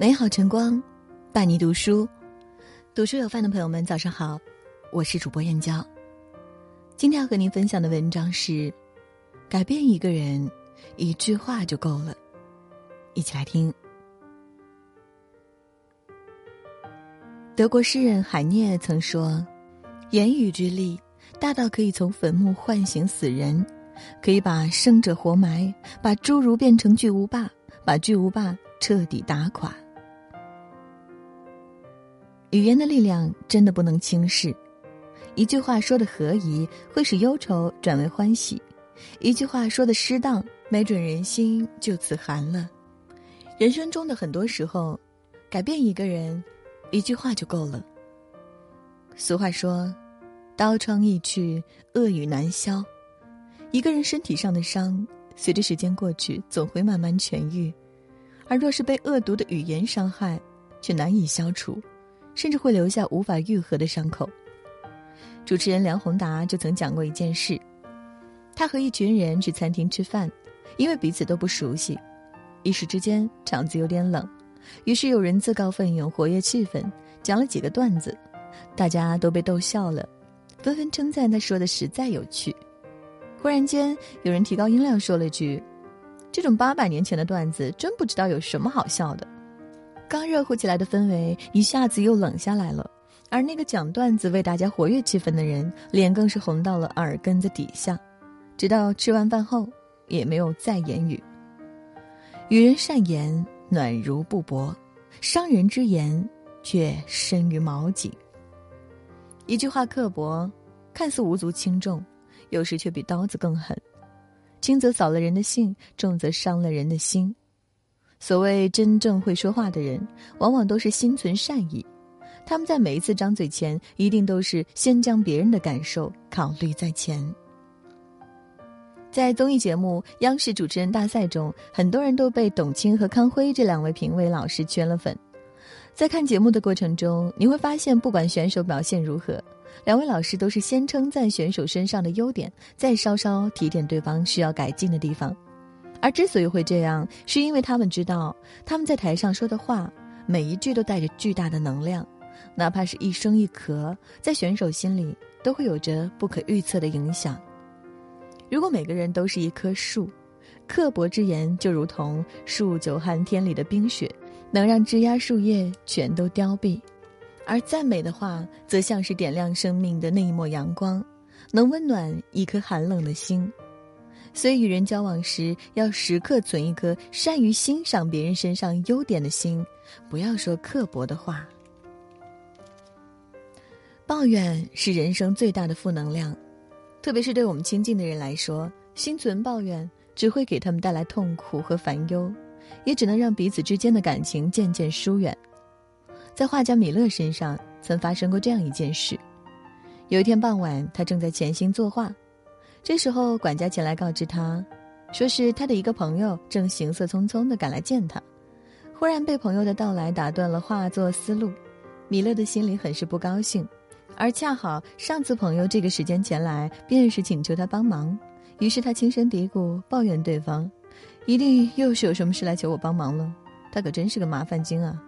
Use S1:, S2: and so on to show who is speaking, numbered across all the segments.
S1: 美好晨光，伴你读书。读书有饭的朋友们，早上好，我是主播燕娇。今天要和您分享的文章是：改变一个人，一句话就够了。一起来听。德国诗人海涅曾说：“言语之力大到可以从坟墓唤醒死人，可以把生者活埋，把侏儒变成巨无霸，把巨无霸彻底打垮。”语言的力量真的不能轻视，一句话说的合宜，会使忧愁转为欢喜；一句话说的适当，没准人心就此寒了。人生中的很多时候，改变一个人，一句话就够了。俗话说：“刀疮易去，恶语难消。”一个人身体上的伤，随着时间过去，总会慢慢痊愈；而若是被恶毒的语言伤害，却难以消除。甚至会留下无法愈合的伤口。主持人梁宏达就曾讲过一件事：他和一群人去餐厅吃饭，因为彼此都不熟悉，一时之间场子有点冷，于是有人自告奋勇活跃气氛，讲了几个段子，大家都被逗笑了，纷纷称赞他说的实在有趣。忽然间，有人提高音量说了句：“这种八百年前的段子，真不知道有什么好笑的。”刚热乎起来的氛围一下子又冷下来了，而那个讲段子为大家活跃气氛的人，脸更是红到了耳根子底下，直到吃完饭后也没有再言语。与人善言，暖如布帛；伤人之言，却深于矛戟。一句话刻薄，看似无足轻重，有时却比刀子更狠，轻则扫了人的兴，重则伤了人的心。所谓真正会说话的人，往往都是心存善意。他们在每一次张嘴前，一定都是先将别人的感受考虑在前。在综艺节目《央视主持人大赛》中，很多人都被董卿和康辉这两位评委老师圈了粉。在看节目的过程中，你会发现，不管选手表现如何，两位老师都是先称赞选手身上的优点，再稍稍提点对方需要改进的地方。而之所以会这样，是因为他们知道，他们在台上说的话，每一句都带着巨大的能量，哪怕是一声一咳，在选手心里都会有着不可预测的影响。如果每个人都是一棵树，刻薄之言就如同数九寒天里的冰雪，能让枝桠树叶全都凋敝；而赞美的话，则像是点亮生命的那一抹阳光，能温暖一颗寒冷的心。所以，与人交往时要时刻存一颗善于欣赏别人身上优点的心，不要说刻薄的话。抱怨是人生最大的负能量，特别是对我们亲近的人来说，心存抱怨只会给他们带来痛苦和烦忧，也只能让彼此之间的感情渐渐疏远。在画家米勒身上，曾发生过这样一件事：有一天傍晚，他正在潜心作画。这时候，管家前来告知他，说是他的一个朋友正行色匆匆的赶来见他。忽然被朋友的到来打断了画作思路，米勒的心里很是不高兴。而恰好上次朋友这个时间前来，便是请求他帮忙，于是他轻声嘀咕抱怨对方，一定又是有什么事来求我帮忙了。他可真是个麻烦精啊！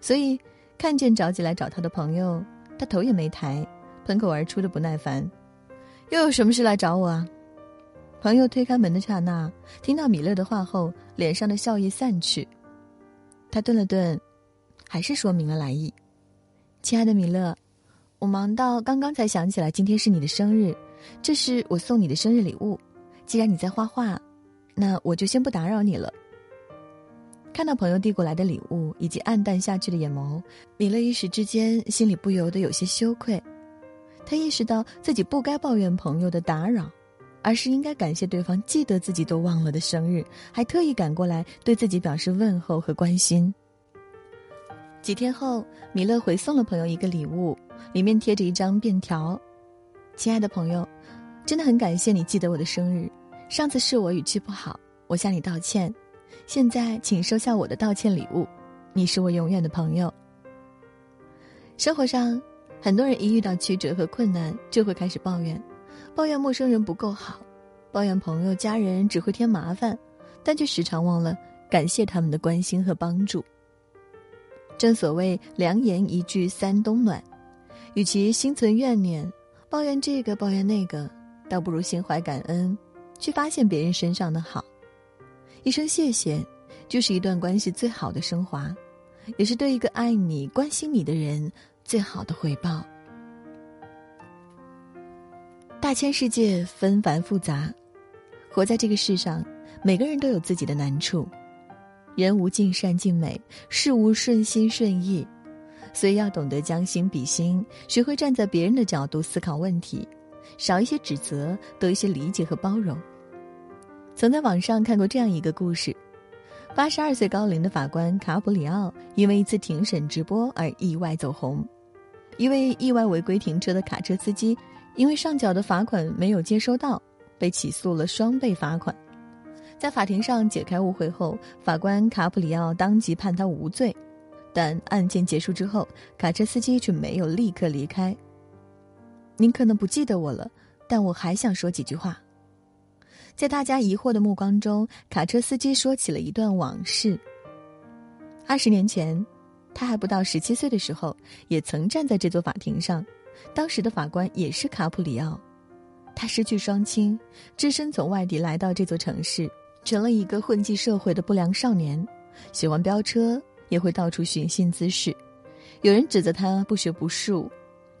S1: 所以看见着急来找他的朋友，他头也没抬，喷口而出的不耐烦。又有什么事来找我啊？朋友推开门的刹那，听到米勒的话后，脸上的笑意散去。他顿了顿，还是说明了来意：“亲爱的米勒，我忙到刚刚才想起来今天是你的生日，这是我送你的生日礼物。既然你在画画，那我就先不打扰你了。”看到朋友递过来的礼物以及暗淡下去的眼眸，米勒一时之间心里不由得有些羞愧。他意识到自己不该抱怨朋友的打扰，而是应该感谢对方记得自己都忘了的生日，还特意赶过来对自己表示问候和关心。几天后，米勒回送了朋友一个礼物，里面贴着一张便条：“亲爱的朋友，真的很感谢你记得我的生日。上次是我语气不好，我向你道歉。现在请收下我的道歉礼物，你是我永远的朋友。”生活上。很多人一遇到曲折和困难，就会开始抱怨，抱怨陌生人不够好，抱怨朋友家人只会添麻烦，但却时常忘了感谢他们的关心和帮助。正所谓良言一句三冬暖，与其心存怨念，抱怨这个抱怨那个，倒不如心怀感恩，去发现别人身上的好。一声谢谢，就是一段关系最好的升华，也是对一个爱你、关心你的人最好的回报。大千世界纷繁复杂，活在这个世上，每个人都有自己的难处。人无尽善尽美，事无顺心顺意，所以要懂得将心比心，学会站在别人的角度思考问题，少一些指责，多一些理解和包容。曾在网上看过这样一个故事：八十二岁高龄的法官卡普里奥因为一次庭审直播而意外走红；一位意外违规停车的卡车司机，因为上缴的罚款没有接收到，被起诉了双倍罚款。在法庭上解开误会后，法官卡普里奥当即判他无罪，但案件结束之后，卡车司机却没有立刻离开。您可能不记得我了，但我还想说几句话。在大家疑惑的目光中，卡车司机说起了一段往事。二十年前，他还不到十七岁的时候，也曾站在这座法庭上，当时的法官也是卡普里奥。他失去双亲，只身从外地来到这座城市。成了一个混迹社会的不良少年，喜欢飙车，也会到处寻衅滋事。有人指责他不学不术，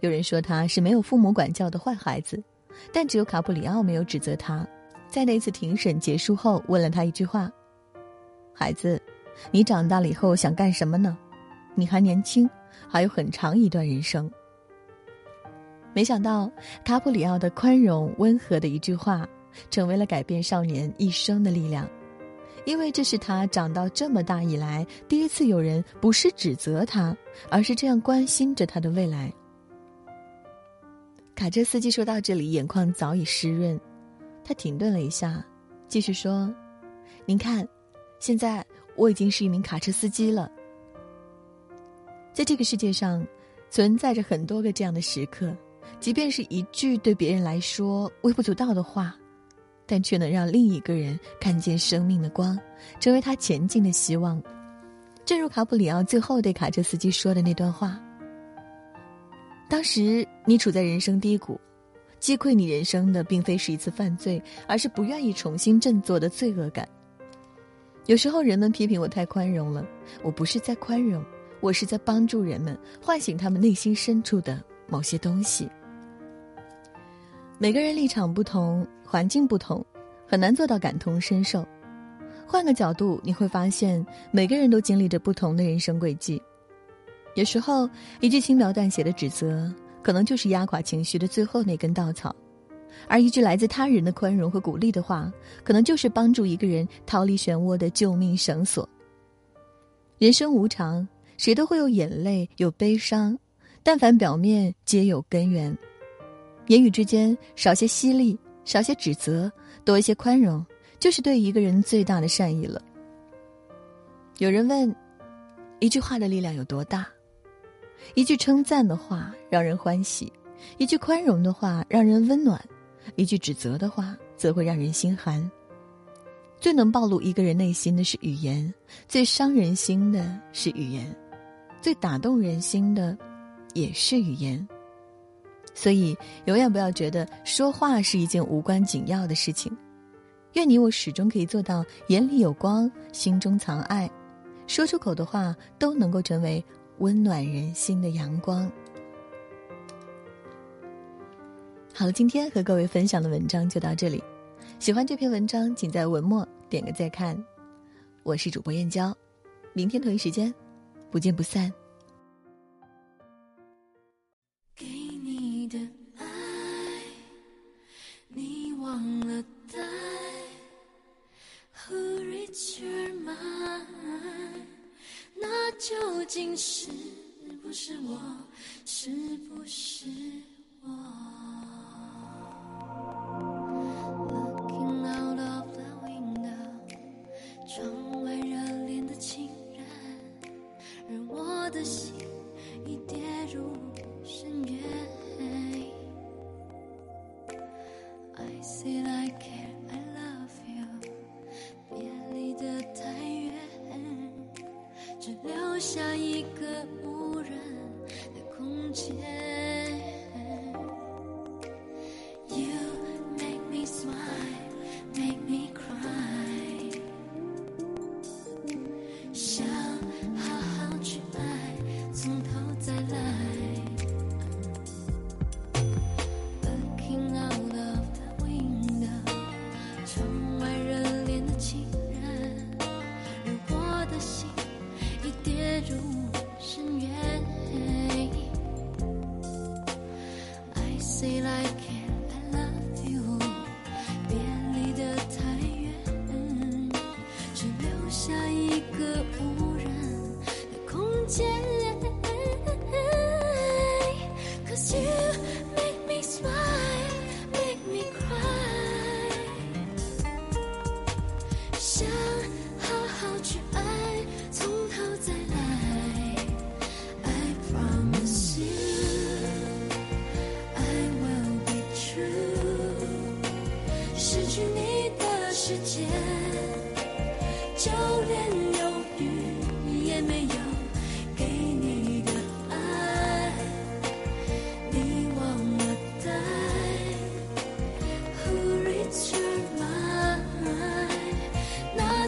S1: 有人说他是没有父母管教的坏孩子，但只有卡普里奥没有指责他。在那次庭审结束后，问了他一句话：“孩子，你长大了以后想干什么呢？你还年轻，还有很长一段人生。”没想到卡普里奥的宽容温和的一句话。成为了改变少年一生的力量，因为这是他长到这么大以来第一次有人不是指责他，而是这样关心着他的未来。卡车司机说到这里，眼眶早已湿润，他停顿了一下，继续说：“您看，现在我已经是一名卡车司机了。在这个世界上，存在着很多个这样的时刻，即便是一句对别人来说微不足道的话。”但却能让另一个人看见生命的光，成为他前进的希望。正如卡普里奥最后对卡车司机说的那段话：“当时你处在人生低谷，击溃你人生的并非是一次犯罪，而是不愿意重新振作的罪恶感。有时候人们批评我太宽容了，我不是在宽容，我是在帮助人们唤醒他们内心深处的某些东西。”每个人立场不同，环境不同，很难做到感同身受。换个角度，你会发现，每个人都经历着不同的人生轨迹。有时候，一句轻描淡写的指责，可能就是压垮情绪的最后那根稻草；而一句来自他人的宽容和鼓励的话，可能就是帮助一个人逃离漩涡的救命绳索。人生无常，谁都会有眼泪，有悲伤，但凡表面，皆有根源。言语之间少些犀利，少些指责，多一些宽容，就是对一个人最大的善意了。有人问：一句话的力量有多大？一句称赞的话让人欢喜，一句宽容的话让人温暖，一句指责的话则会让人心寒。最能暴露一个人内心的是语言，最伤人心的是语言，最打动人心的也是语言。所以，永远不要觉得说话是一件无关紧要的事情。愿你我始终可以做到眼里有光，心中藏爱，说出口的话都能够成为温暖人心的阳光。好了，今天和各位分享的文章就到这里。喜欢这篇文章，请在文末点个再看。我是主播燕娇，明天同一时间，不见不散。给你的爱你忘了带和一
S2: 曲儿买那究竟是不是我是不是如 see like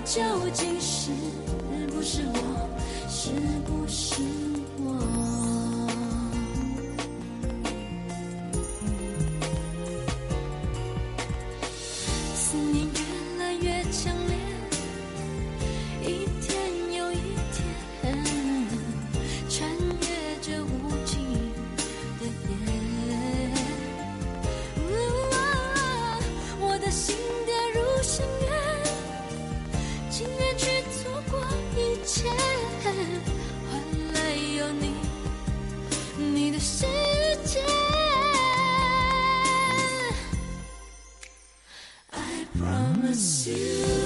S2: 究竟？you.